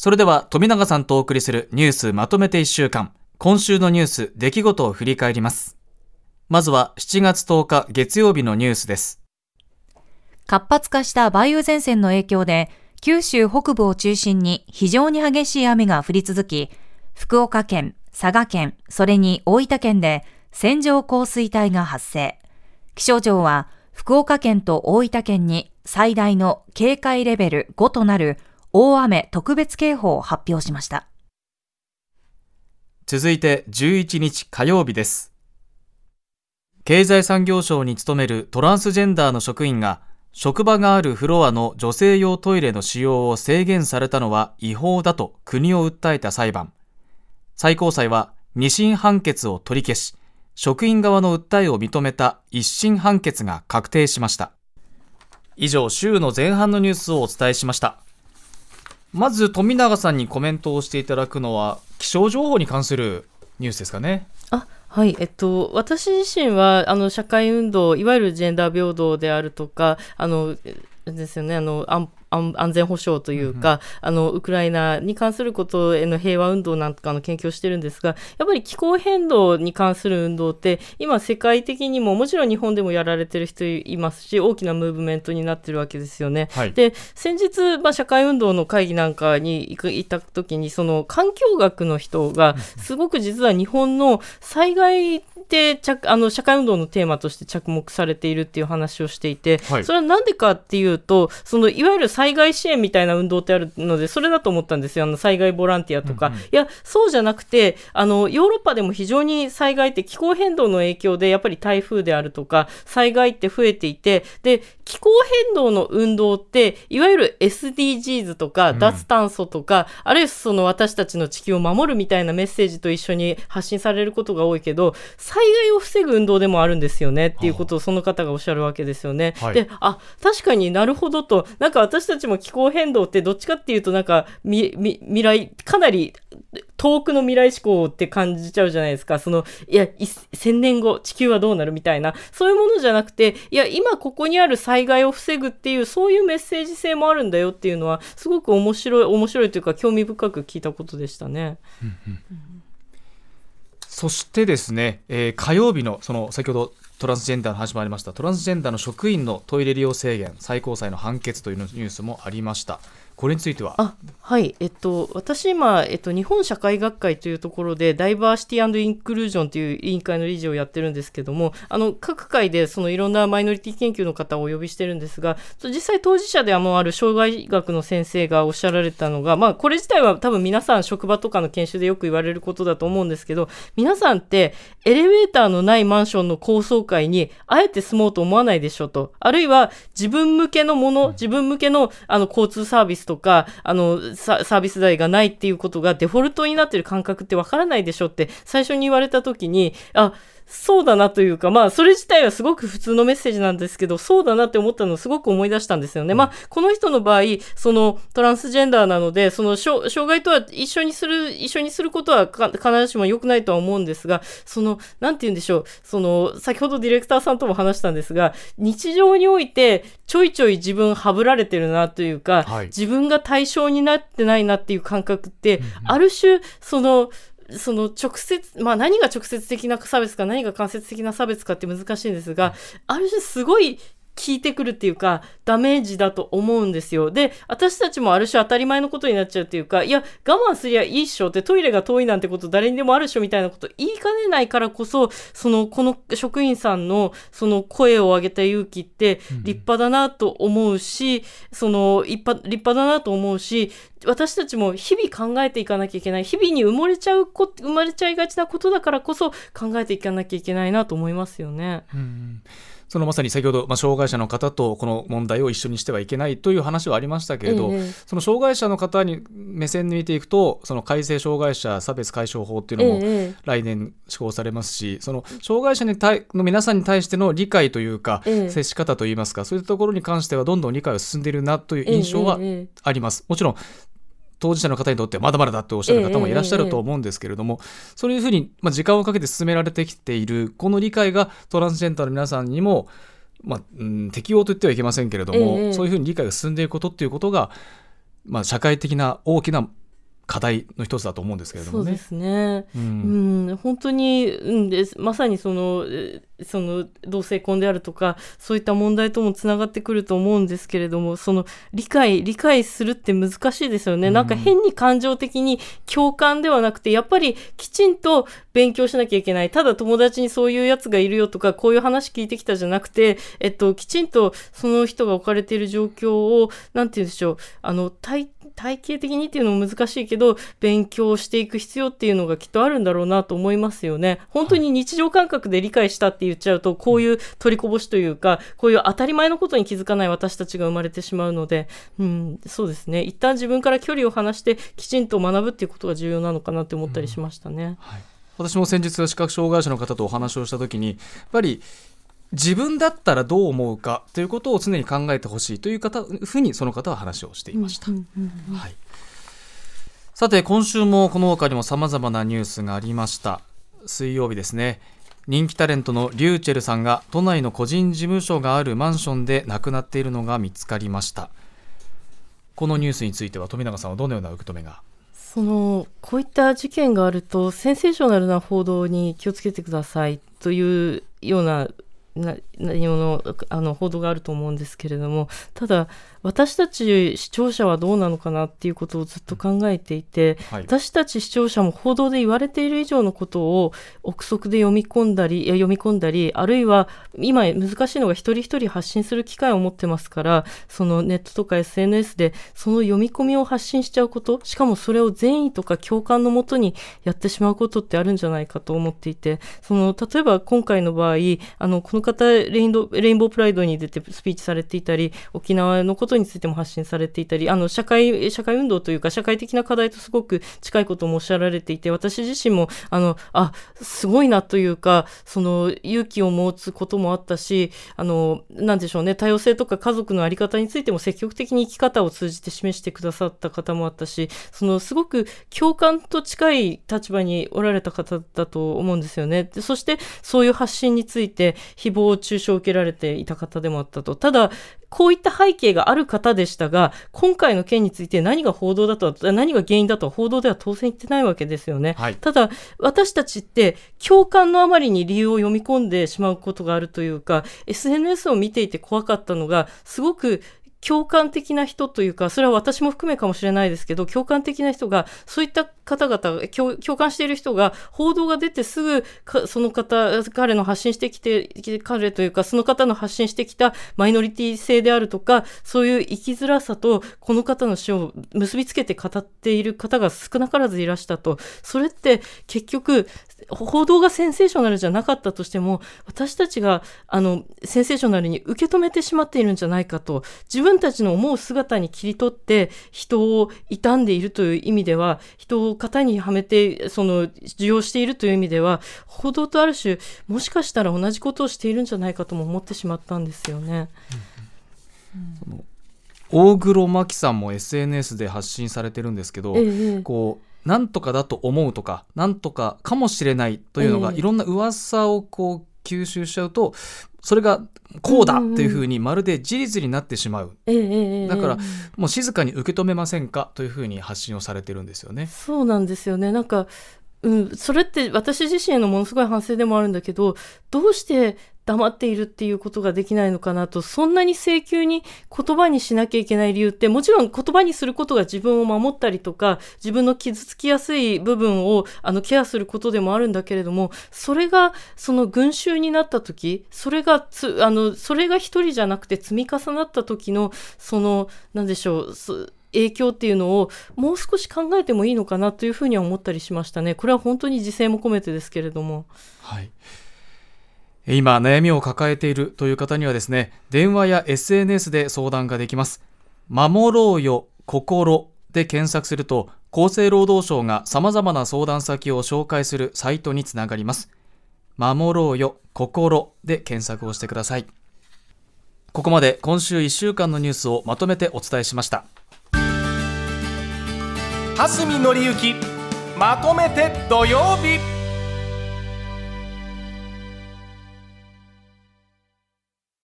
それでは富永さんとお送りするニュースまとめて1週間。今週のニュース出来事を振り返ります。まずは7月10日月曜日のニュースです。活発化した梅雨前線の影響で九州北部を中心に非常に激しい雨が降り続き福岡県、佐賀県、それに大分県で線状降水帯が発生。気象庁は福岡県と大分県に最大の警戒レベル5となる大雨特別警報を発表しました。続いて11日火曜日です。経済産業省に勤めるトランスジェンダーの職員が職場があるフロアの女性用トイレの使用を制限されたのは違法だと国を訴えた裁判。最高裁は二審判決を取り消し職員側の訴えを認めた一審判決が確定しました。以上週の前半のニュースをお伝えしました。まず富永さんにコメントをしていただくのは気象情報に関するニュースですかね。あはい、えっと、私自身はあの社会運動いわゆるジェンダー平等であるとかあのですよね。あの安安全保障というか、うん、あのウクライナに関することへの平和運動なんかの研究をしてるんですがやっぱり気候変動に関する運動って今世界的にももちろん日本でもやられてる人いますし大きなムーブメントになってるわけですよね。はい、で先日、まあ、社会運動の会議なんかに行った時にその環境学の人がすごく実は日本の災害であの社会運動のテーマとして着目されているっていう話をしていて、はい、それは何でかっていうとそのいわゆる災害支援みたいな運動ってあるので、それだと思ったんですよ。あの災害ボランティアとか。うんうん、いや、そうじゃなくて、あの、ヨーロッパでも非常に災害って気候変動の影響で、やっぱり台風であるとか、災害って増えていて、で、気候変動の運動って、いわゆる SDGs とか、脱炭素とか、うん、あるいはその私たちの地球を守るみたいなメッセージと一緒に発信されることが多いけど、災害を防ぐ運動でもあるんですよねっていうことをその方がおっしゃるわけですよね。はい、で、あ、確かになるほどと、なんか私たちも気候変動ってどっちかっていうとなんか未来かなり遠くの未来志向って感じちゃうじゃないですか。そのいや1000年後地球はどうなるみたいな。そういうものじゃなくていや今ここにある災害を防ぐっていうそういうメッセージ性もあるんだよっていうのはすごく面白い面白いというか興味深く聞いたことでしたね。うんうん。そしてですね、えー、火曜日のその先ほどトランスジェンダーの話もありました。トランスジェンダーの職員のトイレ利用制限最高裁の判決というニュースもありました。これについては？あはい。えっと私今、えっと、日本社会学会というところでダイバーシティインクルージョンという委員会の理事をやってるんですけどもあの各会でそのいろんなマイノリティ研究の方をお呼びしてるんですが実際当事者ではもうある障害学の先生がおっしゃられたのが、まあ、これ自体は多分皆さん職場とかの研修でよく言われることだと思うんですけど皆さんってエレベーターのないマンションの高層階にあえて住もうと思わないでしょと。あるいは自分向けのもの自分向けのあの交通サービスとかあのサービス代がないっていうことがデフォルトになってる感覚ってわからないでしょって最初に言われた時にあそうだなというか、まあ、それ自体はすごく普通のメッセージなんですけど、そうだなって思ったのをすごく思い出したんですよね。まあ、この人の場合、そのトランスジェンダーなので、その障害とは一緒にする、一緒にすることは必ずしも良くないとは思うんですが、その、なんて言うんでしょう、その、先ほどディレクターさんとも話したんですが、日常において、ちょいちょい自分はぶられてるなというか、はい、自分が対象になってないなっていう感覚って、ある種、その、その直接、まあ何が直接的な差別か何が間接的な差別かって難しいんですが、ある種すごい効いてくるっていうか、ダメージだと思うんですよ。で、私たちもある種当たり前のことになっちゃうっていうか、いや、我慢すりゃいいっしょってトイレが遠いなんてこと誰にでもあるっしょみたいなこと言いかねないからこそ、その、この職員さんのその声を上げた勇気って立派だなと思うし、うん、その、立派、立派だなと思うし、私たちも日々考えていかなきゃいけない。日々に埋もれちゃうこ、生まれちゃいがちなことだからこそ考えていかなきゃいけないなと思いますよね。うんそのまさに先ほど、まあ、障害者の方とこの問題を一緒にしてはいけないという話はありましたけれど、ええ、その障害者の方に目線で見ていくとその改正障害者差別解消法っていうのも来年施行されますし、え、その障害者に対の皆さんに対しての理解というか、接し方といいますかそういったところに関してはどんどん理解が進んでいるなという印象はあります。もちろん当事者の方にとってまだまだだっておっしゃる方もいらっしゃると思うんですけれども、そういうふうに、まあ、時間をかけて進められてきているこの理解がトランスジェンダーの皆さんにも、まあうん、適用と言ってはいけませんけれども、そういうふうに理解が進んでいくことっていうことが、まあ、社会的な大きな課題の一つだと思うんですけれどもね。そうですね。うん、うん、本当に、うんです。まさにそのその同性婚であるとかそういった問題ともつながってくると思うんですけれどもその理解理解するって難しいですよね、うん、なんか変に感情的に共感ではなくてやっぱりきちんと勉強しなきゃいけないただ友達にそういうやつがいるよとかこういう話聞いてきたじゃなくて、えっと、きちんとその人が置かれている状況を何て言うんでしょうあの体体系的にっていうのも難しいけど勉強していく必要っていうのがきっとあるんだろうなと思いますよね。本当に日常感覚で理解したって言っちゃうとこういう取りこぼしというかこういう当たり前のことに気づかない私たちが生まれてしまうので、うん、そうですね一旦自分から距離を離してきちんと学ぶっていうことが重要なのかなって思ったりしましたね。うんはい私も先日視覚障害者の方とお話をした時にやっぱり自分だったらどう思うかということを常に考えてほしいという方ふうにその方は話をしていました。はい、さて今週もこの他にもさまざまなニュースがありました。水曜日ですね。人気タレントのリューチェルさんが都内の個人事務所があるマンションで亡くなっているのが見つかりました。このニュースについては富永さんはどのような受け止めが？そのこういった事件があるとセンセーショナルな報道に気をつけてくださいというような内容のあの報道があると思うんですけれどもただ私たち視聴者はどうなのかなっていうことをずっと考えていて、はい、私たち視聴者も報道で言われている以上のことを憶測で読み込んだり読み込んだりあるいは今難しいのが一人一人発信する機会を持ってますからそのネットとか SNS でその読み込みを発信しちゃうことしかもそれを善意とか共感のもとにやってしまうことってあるんじゃないかと思っていてその例えば今回の場合あのこの方レインドレインボープライドに出てスピーチされていたり沖縄のことについても発信されていたり、あの、社会、社会運動というか、社会的な課題とすごく近いこともおっしゃられていて、私自身も、あの、あ、すごいなというか、その、勇気を持つこともあったし、あの、なんでしょうね、多様性とか家族の在り方についても積極的に生き方を通じて示してくださった方もあったし、その、すごく共感と近い立場におられた方だと思うんですよね。でそして、そういう発信について、誹謗中傷を受けられていた方でもあったと。ただ、こういった背景がある方でしたが、今回の件について何が報道だとは、何が原因だとは報道では当然言ってないわけですよね。はい、ただ、私たちって共感のあまりに理由を読み込んでしまうことがあるというか、SNS を見ていて怖かったのが、すごく共感的な人というか、それは私も含めかもしれないですけど、共感的な人が、そういった方々共、感している人が、報道が出てすぐ、その方、彼の発信してきて、彼というか、その方の発信してきたマイノリティ性であるとか、そういう生きづらさと、この方の死を結びつけて語っている方が少なからずいらしたと。それって結局、報道がセンセーショナルじゃなかったとしても、私たちが、あの、センセーショナルに受け止めてしまっているんじゃないかと、自分たちの思う姿に切り取って人を傷んでいるという意味では、人を型にはめて、その、受容しているという意味では、報道とある種、もしかしたら同じことをしているんじゃないかとも思ってしまったんですよね。うん、大黒摩季さんも SNS で発信されてるんですけど、ええ、こうなんとかだと思うとかなんとかかもしれないというのが、いろんな噂をこう吸収しちゃうとそれがこうだっていうふうにまるで事実になってしまう、だからもう静かに受け止めませんかというふうに発信をされてるんですよね。そうなんですよね。なんかうん、それって私自身へのものすごい反省でもあるんだけどどうして黙っているっていうことができないのかなと、そんなに請求に言葉にしなきゃいけない理由って、もちろん言葉にすることが自分を守ったりとか、自分の傷つきやすい部分をあのケアすることでもあるんだけれども、それがその群衆になった時、それがつ、あの、それが一人じゃなくて積み重なった時の、その、なんでしょう、影響っていうのをもう少し考えてもいいのかなというふうには思ったりしましたね。これは本当に自制も込めてですけれども。はい。今悩みを抱えているという方にはですね電話や SNS で相談ができます守ろうよ心で検索すると厚生労働省が様々な相談先を紹介するサイトにつながります守ろうよ心で検索をしてくださいここまで今週1週間のニュースをまとめてお伝えしました蓮見紀之まとめて土曜日。